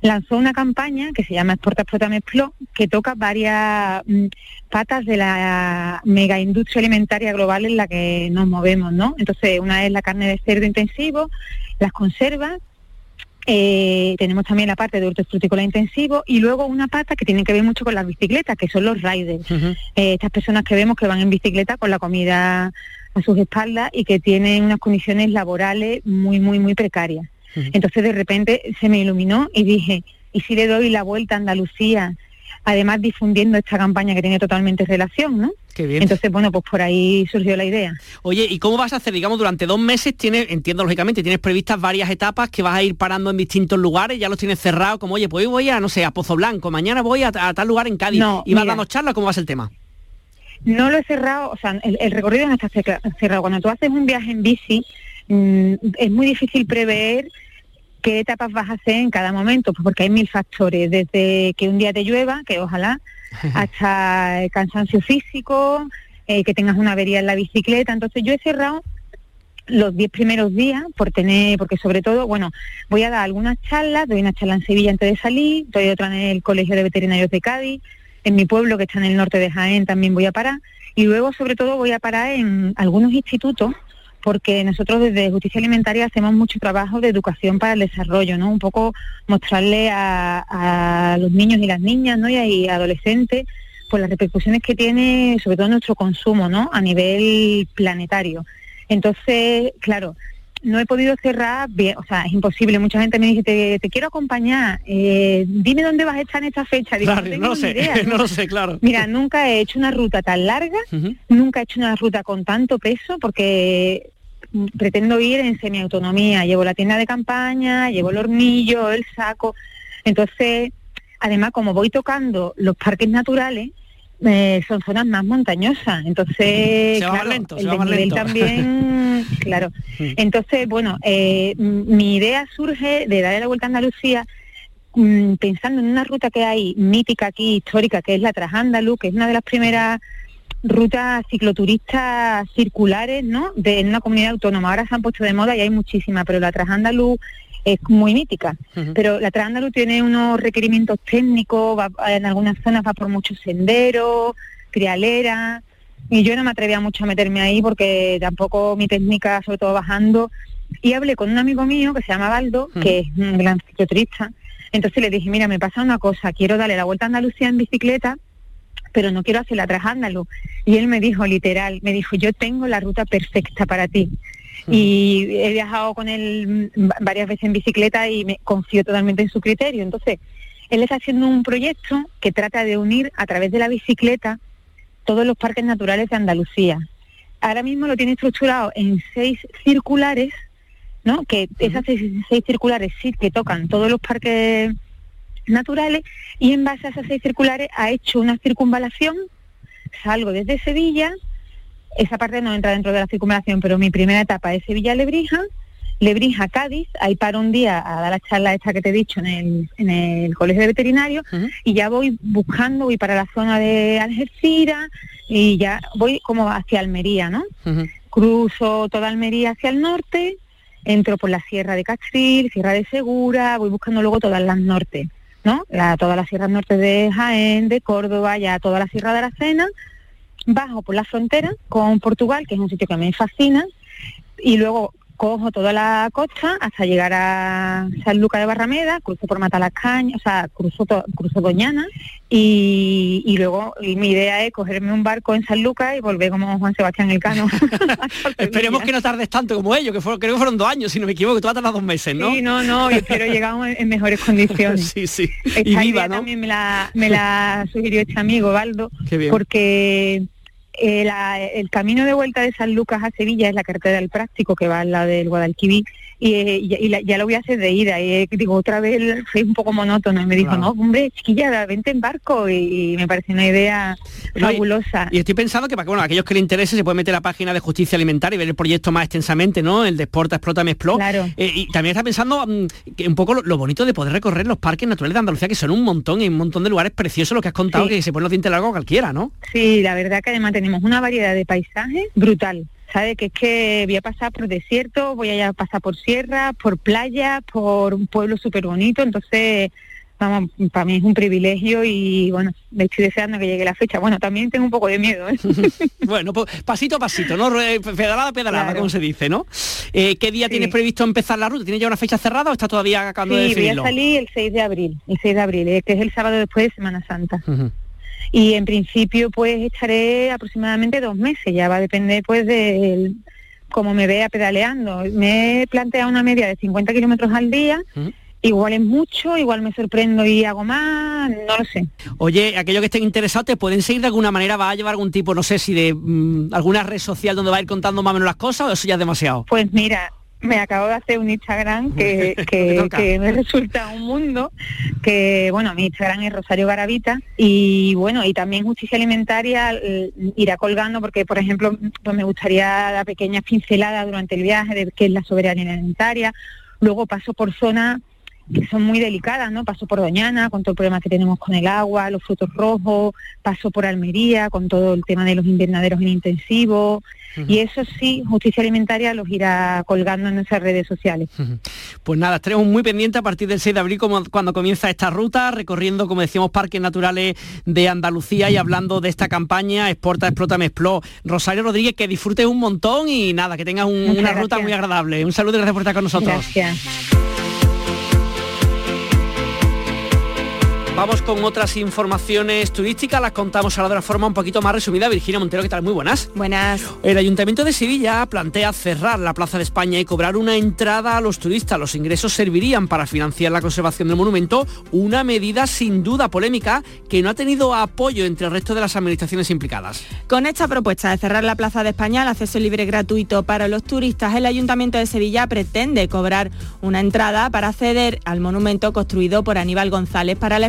lanzó una campaña que se llama Exporta, Explota, Explo, que toca varias mm, patas de la mega industria alimentaria global en la que nos movemos, ¿no? Entonces, una es la carne de cerdo intensivo, las conservas, eh, tenemos también la parte de hortofrutícola intensivo y luego una pata que tiene que ver mucho con las bicicletas, que son los riders. Eh, estas personas que vemos que van en bicicleta con la comida a sus espaldas y que tienen unas condiciones laborales muy, muy, muy precarias. Entonces de repente se me iluminó y dije, ¿y si le doy la vuelta a Andalucía? Además difundiendo esta campaña que tiene totalmente relación, ¿no? Qué bien. Entonces, bueno, pues por ahí surgió la idea. Oye, ¿y cómo vas a hacer? Digamos, durante dos meses tienes, entiendo lógicamente, tienes previstas varias etapas que vas a ir parando en distintos lugares, ya los tienes cerrados, como, oye, pues hoy voy a, no sé, a Pozo Blanco, mañana voy a, a tal lugar en Cádiz. No, y vas dando charlas, ¿cómo va a ser el tema? No lo he cerrado, o sea, el, el recorrido no está cerrado. Cuando tú haces un viaje en bici, mm, es muy difícil prever qué etapas vas a hacer en cada momento, pues porque hay mil factores, desde que un día te llueva, que ojalá, hasta el cansancio físico, eh, que tengas una avería en la bicicleta. Entonces yo he cerrado los 10 primeros días por tener, porque sobre todo, bueno, voy a dar algunas charlas, doy una charla en Sevilla antes de salir, doy otra en el Colegio de Veterinarios de Cádiz, en mi pueblo que está en el norte de Jaén también voy a parar y luego sobre todo voy a parar en algunos institutos porque nosotros desde Justicia Alimentaria hacemos mucho trabajo de educación para el desarrollo, ¿no? Un poco mostrarle a, a los niños y las niñas, ¿no? Y a, adolescentes, pues las repercusiones que tiene sobre todo nuestro consumo, ¿no? A nivel planetario. Entonces, claro, no he podido cerrar bien, o sea, es imposible. Mucha gente me dice, te, te quiero acompañar, eh, dime dónde vas a estar en esta fecha. Digo, Claro, no lo sé, idea, no lo sé, claro. Mira, nunca he hecho una ruta tan larga, nunca he hecho una ruta con tanto peso, porque pretendo ir en semiautonomía. Llevo la tienda de campaña, llevo el hornillo, el saco. Entonces, además, como voy tocando los parques naturales, eh, son zonas más montañosas. Entonces, Se va más claro, lento, se el va más desnivel lento. también, claro. Entonces, bueno, eh, mi idea surge de darle la vuelta a Andalucía mm, pensando en una ruta que hay mítica aquí, histórica, que es la Trasándalu, que es una de las primeras rutas cicloturistas circulares, ¿no? De, en una comunidad autónoma. Ahora se han puesto de moda y hay muchísimas, pero la Trasándalu es muy mítica. Pero la Trasándalu tiene unos requerimientos técnicos, va- en algunas zonas va por muchos senderos, trialeras, y yo no me atrevía mucho a meterme ahí porque tampoco mi técnica, sobre todo bajando, y hablé con un amigo mío que se llama Baldo, que es un gran cicloturista, entonces le dije, mira, me pasa una cosa, quiero darle la vuelta a Andalucía en bicicleta, pero no quiero hacer la Trasándalu. Y él me dijo, literal, me dijo, yo tengo la ruta perfecta para ti. Y he viajado con él mm, varias veces en bicicleta y me confío totalmente en su criterio. Entonces, él está haciendo un proyecto que trata de unir a través de la bicicleta todos los parques naturales de Andalucía. Ahora mismo lo tiene estructurado en seis circulares, ¿no? Que esas seis, seis circulares sí que tocan todos los parques naturales y en base a esas seis circulares ha hecho una circunvalación, salgo desde Sevilla, esa parte no entra dentro de la circunvalación, pero mi primera etapa es Sevilla-Lebrija, Lebrija-Cádiz, ahí paro un día a dar la charla esta que te he dicho en el, en el colegio de veterinario y ya voy buscando, voy para la zona de Algeciras y ya voy como hacia Almería, ¿no? Cruzo toda Almería hacia el norte, entro por la Sierra de Castril, Sierra de Segura, voy buscando luego todas las norte, ¿no? La, todas las sierras norte de Jaén, de Córdoba, ya toda la Sierra de Aracena, bajo por la frontera con Portugal, que es un sitio que me fascina, y luego cojo toda la costa hasta llegar a San Luca de Barrameda, cruzo por Matalascaña, o sea, cruzo, to- cruzo Doñana y, y luego y mi idea es cogerme un barco en San Lucas y volver como Juan Sebastián Elcano. Esperemos que no tardes tanto como ellos, que fueron, creo que fueron dos años, si no me equivoco, tú vas a tardar dos meses, ¿no? Sí, no, no, y espero llegar en, en mejores condiciones. sí, sí. Esta Y viva, idea ¿no? también me la, me la sugirió este amigo, Baldo, Qué bien. porque eh, la- el camino de vuelta de San Lucas a Sevilla es la carretera del práctico que va al lado del Guadalquivir y, eh, y- y la- ya lo voy a hacer de ida y eh, digo otra vez fue un poco monótono y me dijo Claro. no hombre chiquilla vente en barco y, y me parece una idea No, fabulosa Y estoy pensando que para que, bueno, aquellos que les interese se puede meter a la página de Justicia Alimentaria y ver el proyecto más extensamente, ¿no? El de Exporta, Explota, Me Explo. Claro. Eh, y también está pensando mm, que un poco lo, lo bonito de poder recorrer los parques naturales de Andalucía, que son un montón, y un montón de lugares preciosos, lo que has contado, Sí. que se ponen los dientes largos cualquiera, ¿no? Sí, la verdad que además tenemos una variedad de paisajes brutal. ¿Sabe? Que es que voy a pasar por desierto, voy a pasar por sierra, por playa, por un pueblo súper bonito. Entonces, vamos, para mí es un privilegio y bueno, me estoy deseando que llegue la fecha. Bueno, también tengo un poco de miedo. ¿eh? bueno, pues pasito a pasito, ¿no? Re- Pedalada a pedalada, Claro. como se dice, ¿no? Eh, ¿Qué día tienes previsto empezar la ruta? ¿Tienes ya una fecha cerrada o está todavía acabando de Sí, voy a salir el 6 de abril, el 6 de abril, eh, que es el sábado después de Semana Santa. Y en principio pues estaré aproximadamente dos meses, ya va a depender pues de cómo me vea pedaleando. Me he planteado una media de 50 kilómetros al día. Igual es mucho, igual me sorprendo y hago más, no lo sé. Oye, aquellos que estén interesados, ¿te pueden seguir de alguna manera? ¿Va a llevar algún tipo, no sé si de mm, alguna red social donde va a ir contando más o menos las cosas o eso ya es demasiado? Pues mira, me acabo de hacer un Instagram que, que, me resulta un mundo, que bueno, mi Instagram es Rosario Garavita y bueno, y también justicia alimentaria eh, irá colgando porque por ejemplo, pues me gustaría la pequeña pincelada durante el viaje de qué es la soberanía alimentaria, luego paso por zonas que son muy delicadas, ¿no? Paso por Doñana con todo el problema que tenemos con el agua, los frutos rojos, paso por Almería con todo el tema de los invernaderos en intensivo, y eso sí, Justicia Alimentaria los irá colgando en nuestras redes sociales. Pues nada, estaremos muy pendientes a partir del 6 de abril como, cuando comienza esta ruta, recorriendo, como decíamos, parques naturales de Andalucía y hablando de esta campaña Exporta, Explota, Me Expló. Rosario Rodríguez, que disfrutes un montón y nada, que tengas una ruta muy agradable. Un saludo y gracias por estar con nosotros. Gracias. Vamos con otras informaciones turísticas, las contamos ahora de una forma un poquito más resumida. Virginia Montero, ¿qué tal? Muy buenas. Buenas. El Ayuntamiento de Sevilla plantea cerrar la Plaza de España y cobrar una entrada a los turistas. Los ingresos servirían para financiar la conservación del monumento, una medida sin duda polémica que no ha tenido apoyo entre el resto de las administraciones implicadas. Con esta propuesta de cerrar la Plaza de España al acceso libre gratuito para los turistas, el Ayuntamiento de Sevilla pretende cobrar una entrada para acceder al monumento construido por Aníbal González para la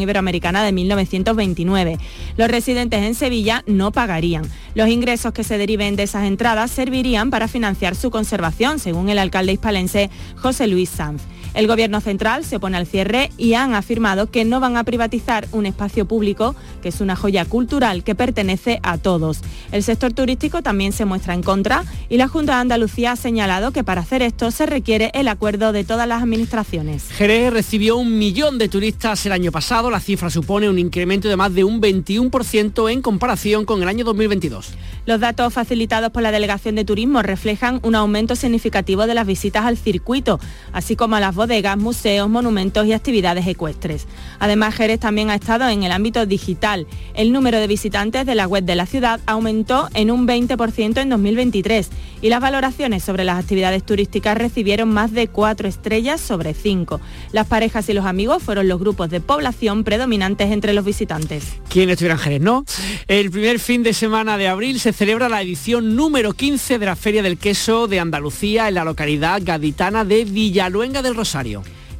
Iberoamericana de 1929. Los residentes en Sevilla no pagarían. Los ingresos que se deriven de esas entradas servirían para financiar su conservación, según el alcalde hispalense José Luis Sanz. El Gobierno central se opone al cierre y han afirmado que no van a privatizar un espacio público que es una joya cultural que pertenece a todos. El sector turístico también se muestra en contra y la Junta de Andalucía ha señalado que para hacer esto se requiere el acuerdo de todas las administraciones. Jerez recibió un millón de turistas el año pasado. La cifra supone un incremento de más de un 21% en comparación con el año 2022. Los datos facilitados por la Delegación de Turismo reflejan un aumento significativo de las visitas al circuito, así como a las bodegas, museos, monumentos y actividades ecuestres. Además, Jerez también ha estado en el ámbito digital. El número de visitantes de la web de la ciudad aumentó en un 20% en 2023 y las valoraciones sobre las actividades turísticas recibieron más de 4 estrellas sobre 5. Las parejas y los amigos fueron los grupos de población predominantes entre los visitantes. ¿Quién estuviera en Jerez, no? El primer fin de semana de abril se celebra la edición número 15 de la Feria del Queso de Andalucía en la localidad gaditana de Villaluenga del Rosario.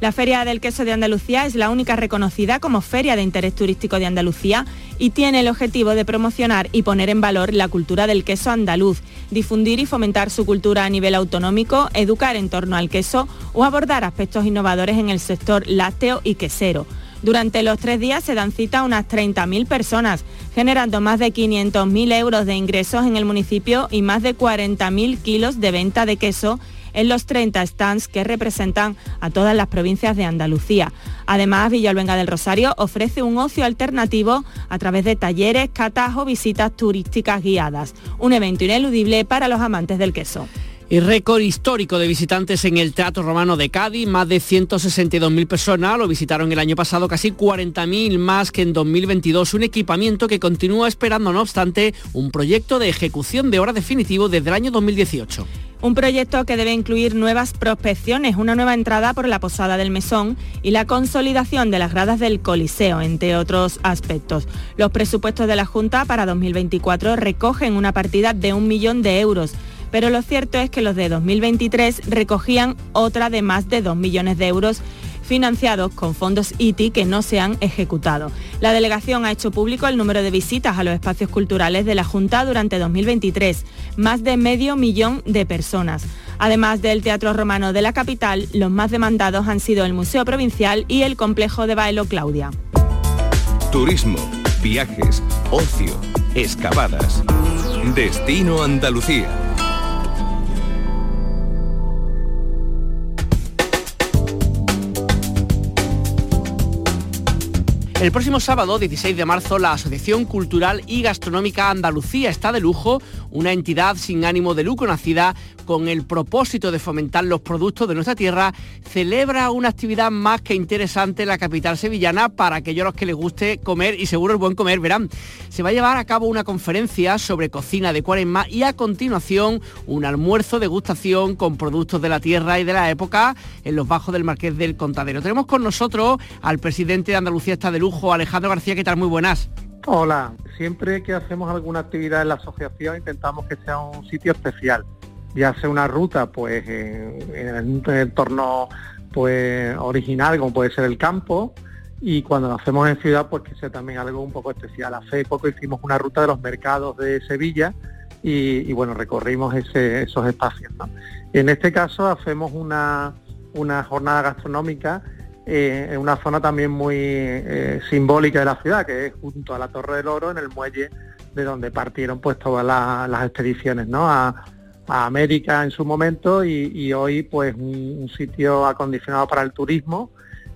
La Feria del Queso de Andalucía es la única reconocida como Feria de Interés Turístico de Andalucía y tiene el objetivo de promocionar y poner en valor la cultura del queso andaluz, difundir y fomentar su cultura a nivel autonómico, educar en torno al queso o abordar aspectos innovadores en el sector lácteo y quesero. Durante los tres días se dan cita a unas 30.000 personas, generando más de 500.000 euros de ingresos en el municipio y más de 40.000 kilos de venta de queso en los 30 stands que representan a todas las provincias de Andalucía. Además, Villalbenga del Rosario ofrece un ocio alternativo a través de talleres, catas o visitas turísticas guiadas, un evento ineludible para los amantes del queso. Y récord histórico de visitantes en el Teatro Romano de Cádiz, más de 162.000 personas lo visitaron el año pasado, casi 40.000 más que en 2022, un equipamiento que continúa esperando, no obstante, un proyecto de ejecución de hora definitivo desde el año 2018. Un proyecto que debe incluir nuevas prospecciones, una nueva entrada por la Posada del Mesón y la consolidación de las gradas del Coliseo, entre otros aspectos. Los presupuestos de la Junta para 2024 recogen una partida de un millón de euros pero lo cierto es que los de 2023 recogían otra de más de 2 millones de euros financiados con fondos ITI que no se han ejecutado. La delegación ha hecho público el número de visitas a los espacios culturales de la Junta durante 2023, más de medio millón de personas. Además del Teatro Romano de la capital, los más demandados han sido el Museo Provincial y el Complejo de Bailo Claudia. Turismo, viajes, ocio, excavadas. Destino Andalucía. El próximo sábado, 16 de marzo, la Asociación Cultural y Gastronómica Andalucía está de lujo, una entidad sin ánimo de lucro nacida con el propósito de fomentar los productos de nuestra tierra, celebra una actividad más que interesante en la capital sevillana para aquellos a los que les guste comer y seguro es buen comer, verán. Se va a llevar a cabo una conferencia sobre cocina de cuaresma y a continuación un almuerzo de gustación con productos de la tierra y de la época en los bajos del Marqués del Contadero. Tenemos con nosotros al presidente de Andalucía está de lujo, Alejandro García, ¿qué tal? Muy buenas. Hola, siempre que hacemos alguna actividad en la asociación intentamos que sea un sitio especial ya sea una ruta pues en, un entorno pues original como puede ser el campo y cuando lo hacemos en ciudad pues que sea también algo un poco especial. Hace poco hicimos una ruta de los mercados de Sevilla y, bueno, recorrimos esos espacios. En este caso hacemos una, jornada gastronómica eh, en una zona también muy eh, simbólica de la ciudad, que es junto a la Torre del Oro, en el muelle de donde partieron pues todas las expediciones, ¿no? A, a América en su momento y, hoy pues un, sitio acondicionado para el turismo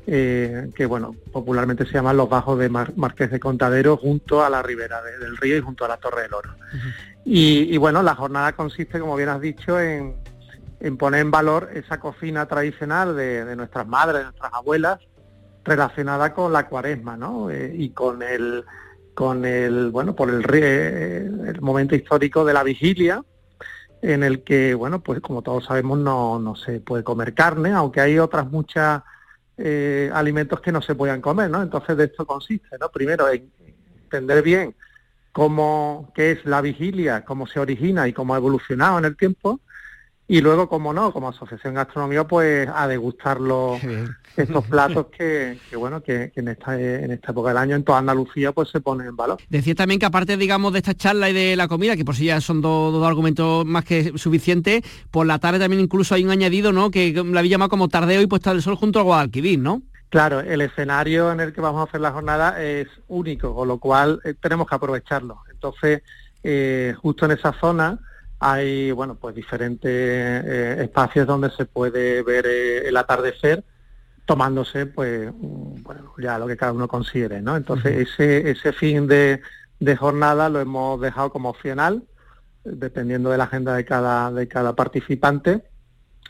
eh, que bueno popularmente se llaman los bajos de Marqués de Contadero junto a la ribera del río y junto a la Torre del Oro y, bueno la jornada consiste como bien has dicho en, poner en valor esa cocina tradicional de, nuestras madres de nuestras abuelas relacionada con la cuaresma ¿no? Eh, y con el con el bueno por el, eh, el momento histórico de la vigilia en el que, bueno, pues como todos sabemos no, no se puede comer carne, aunque hay otras muchas eh, alimentos que no se puedan comer, ¿no? Entonces de esto consiste, ¿no? Primero en entender bien cómo, qué es la vigilia, cómo se origina y cómo ha evolucionado en el tiempo, y luego, como no, como Asociación Gastronomía, pues a degustar estos platos que, bueno, que, en, esta, en esta época del año en toda Andalucía pues se ponen en valor. Decía también que aparte, digamos, de esta charla y de la comida, que por sí ya son dos, argumentos más que suficientes, por la tarde también incluso hay un añadido, ¿no?, que la había llamado como tardeo y puesta del sol junto al Guadalquivir, ¿no? Claro, el escenario en el que vamos a hacer la jornada es único, con lo cual eh, tenemos que aprovecharlo. Entonces, eh, justo en esa zona hay bueno pues diferentes eh, espacios donde se puede ver eh, el atardecer tomándose pues bueno ya lo que cada uno considere no entonces ese ese fin de, jornada lo hemos dejado como opcional dependiendo de la agenda de cada de cada participante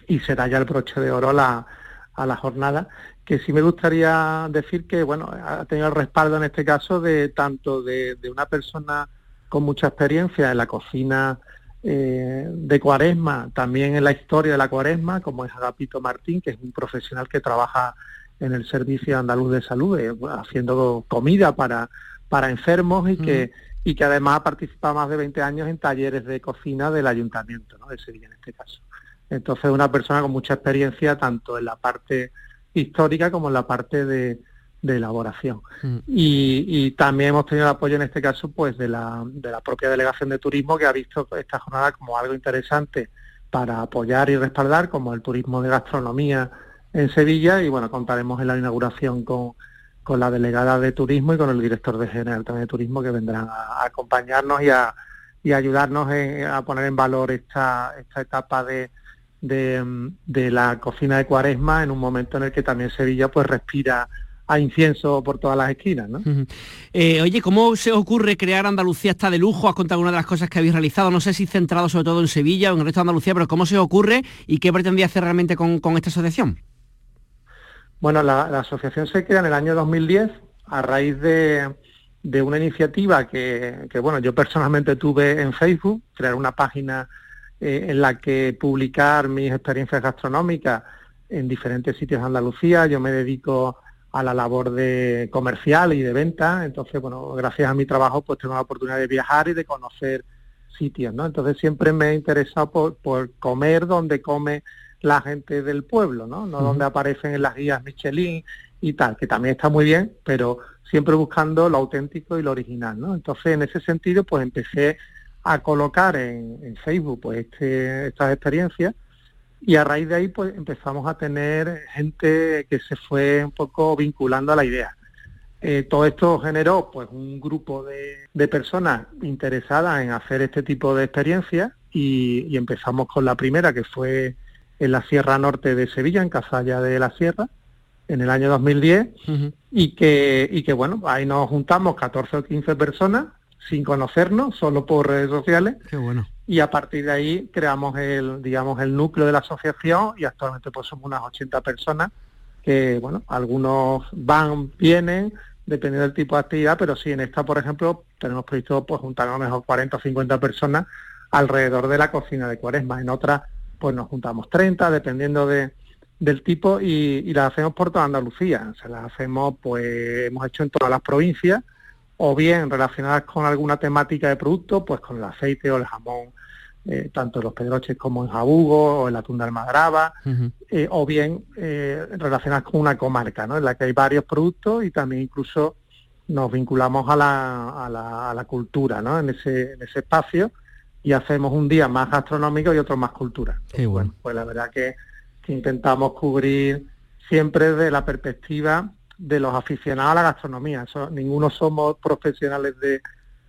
y será ya el broche de oro la, a la jornada que sí me gustaría decir que bueno ha tenido el respaldo en este caso de tanto de, de una persona con mucha experiencia en la cocina eh, de Cuaresma, también en la historia de la Cuaresma, como es Agapito Martín, que es un profesional que trabaja en el Servicio Andaluz de Salud, eh, haciendo comida para, para enfermos y que, y que además ha participado más de 20 años en talleres de cocina del ayuntamiento, ¿no? de Sevilla en este caso. Entonces, una persona con mucha experiencia tanto en la parte histórica como en la parte de, de elaboración. Mm. Y, también hemos tenido el apoyo en este caso pues de la, de la propia delegación de turismo que ha visto esta jornada como algo interesante para apoyar y respaldar como el turismo de gastronomía en Sevilla y bueno, contaremos en la inauguración con, con la delegada de turismo y con el director de general también de turismo que vendrán a, acompañarnos y a, y ayudarnos a poner en valor esta, esta etapa de, de, de la cocina de cuaresma en un momento en el que también Sevilla pues respira a incienso por todas las esquinas. ¿no? Eh, oye, ¿cómo se ocurre crear Andalucía hasta de lujo? Has contado una de las cosas que habéis realizado, no sé si centrado sobre todo en Sevilla o en el resto de Andalucía, pero ¿cómo se ocurre y qué pretendía hacer realmente con, esta asociación? Bueno, la, asociación se crea en el año 2010 a raíz de, una iniciativa que, bueno, yo personalmente tuve en Facebook, crear una página eh, en la que publicar mis experiencias gastronómicas en diferentes sitios de Andalucía. Yo me dedico a la labor de comercial y de venta. Entonces, bueno, gracias a mi trabajo pues tengo la oportunidad de viajar y de conocer sitios, ¿no? Entonces siempre me he interesado por, comer donde come la gente del pueblo, ¿no? No donde aparecen en las guías Michelin y tal, que también está muy bien, pero siempre buscando lo auténtico y lo original, ¿no? Entonces, en ese sentido, pues empecé a colocar en, en Facebook pues este, estas experiencias y a raíz de ahí pues empezamos a tener gente que se fue un poco vinculando a la idea. Eh, todo esto generó pues un grupo de, personas interesadas en hacer este tipo de experiencias y, empezamos con la primera que fue en la Sierra Norte de Sevilla, en Casalla de la Sierra, en el año 2010 y, que, y que, bueno, ahí nos juntamos 14 o 15 personas sin conocernos, solo por redes sociales. Qué bueno. Y a partir de ahí creamos el, digamos, el núcleo de la asociación y actualmente pues somos unas 80 personas que, bueno, algunos van, vienen, dependiendo del tipo de actividad, pero sí, en esta, por ejemplo, tenemos previsto pues juntar a lo mejor 40 o 50 personas alrededor de la cocina de Cuaresma. En otras, pues nos juntamos 30, dependiendo de, del tipo, y, y las hacemos por toda Andalucía. Se las hacemos, pues, hemos hecho en todas las provincias, o bien relacionadas con alguna temática de producto, pues con el aceite o el jamón, eh, tanto en los pedroches como en Jabugo o en la tunda almadraba, eh, o bien eh, relacionadas con una comarca, ¿no? en la que hay varios productos y también incluso nos vinculamos a la, a la, a la cultura ¿no? en, ese, en ese espacio y hacemos un día más gastronómico y otro más cultura. bueno. Pues la verdad que, que intentamos cubrir siempre desde la perspectiva de los aficionados a la gastronomía. So- ninguno somos profesionales de,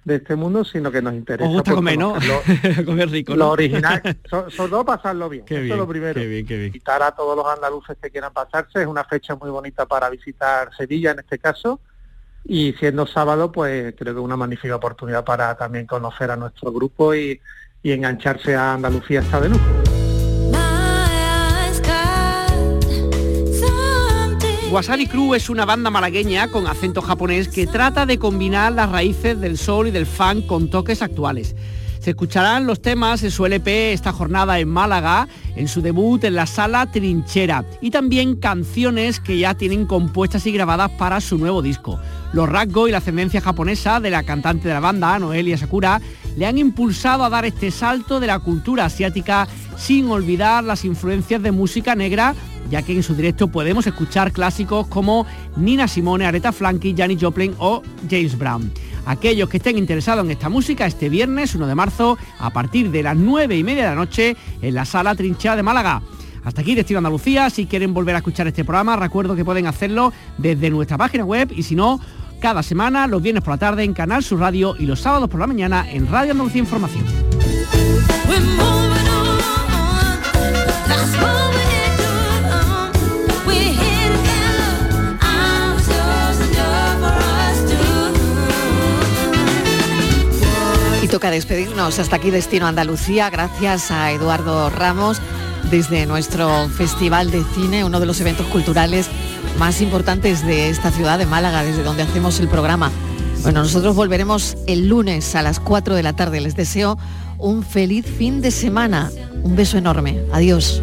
de este mundo, sino que nos interesa Os gusta comer, ¿no? lo- comer rico, lo ¿no? original, so- sobre todo pasarlo bien, Qué eso bien, es lo primero. qué bien, qué bien. Invitar a todos los andaluces que quieran pasarse, es una fecha muy bonita para visitar Sevilla en este caso, y siendo sábado, pues creo que es una magnífica oportunidad para también conocer a nuestro grupo y, y engancharse a Andalucía está de lujo. Wasabi Crew es una banda malagueña con acento japonés que trata de combinar las raíces del soul y del funk con toques actuales. Se escucharán los temas en su LP esta jornada en Málaga, en su debut en la sala Trinchera, y también canciones que ya tienen compuestas y grabadas para su nuevo disco. Los rasgos y la ascendencia japonesa de la cantante de la banda, Noelia Sakura, le han impulsado a dar este salto de la cultura asiática sin olvidar las influencias de música negra ya que en su directo podemos escuchar clásicos como Nina Simone, Aretha Franklin, Janis Joplin o James Brown. Aquellos que estén interesados en esta música, este viernes 1 de marzo, a partir de las 9 y media de la noche, en la Sala Trinchera de Málaga. Hasta aquí Destino Andalucía, si quieren volver a escuchar este programa, recuerdo que pueden hacerlo desde nuestra página web y si no, cada semana, los viernes por la tarde en Canal Sur Radio y los sábados por la mañana en Radio Andalucía Información. Toca despedirnos. Hasta aquí Destino Andalucía. Gracias a Eduardo Ramos desde nuestro Festival de Cine, uno de los eventos culturales más importantes de esta ciudad de Málaga, desde donde hacemos el programa. Bueno, nosotros volveremos el lunes a las 4 de la tarde. Les deseo un feliz fin de semana. Un beso enorme. Adiós.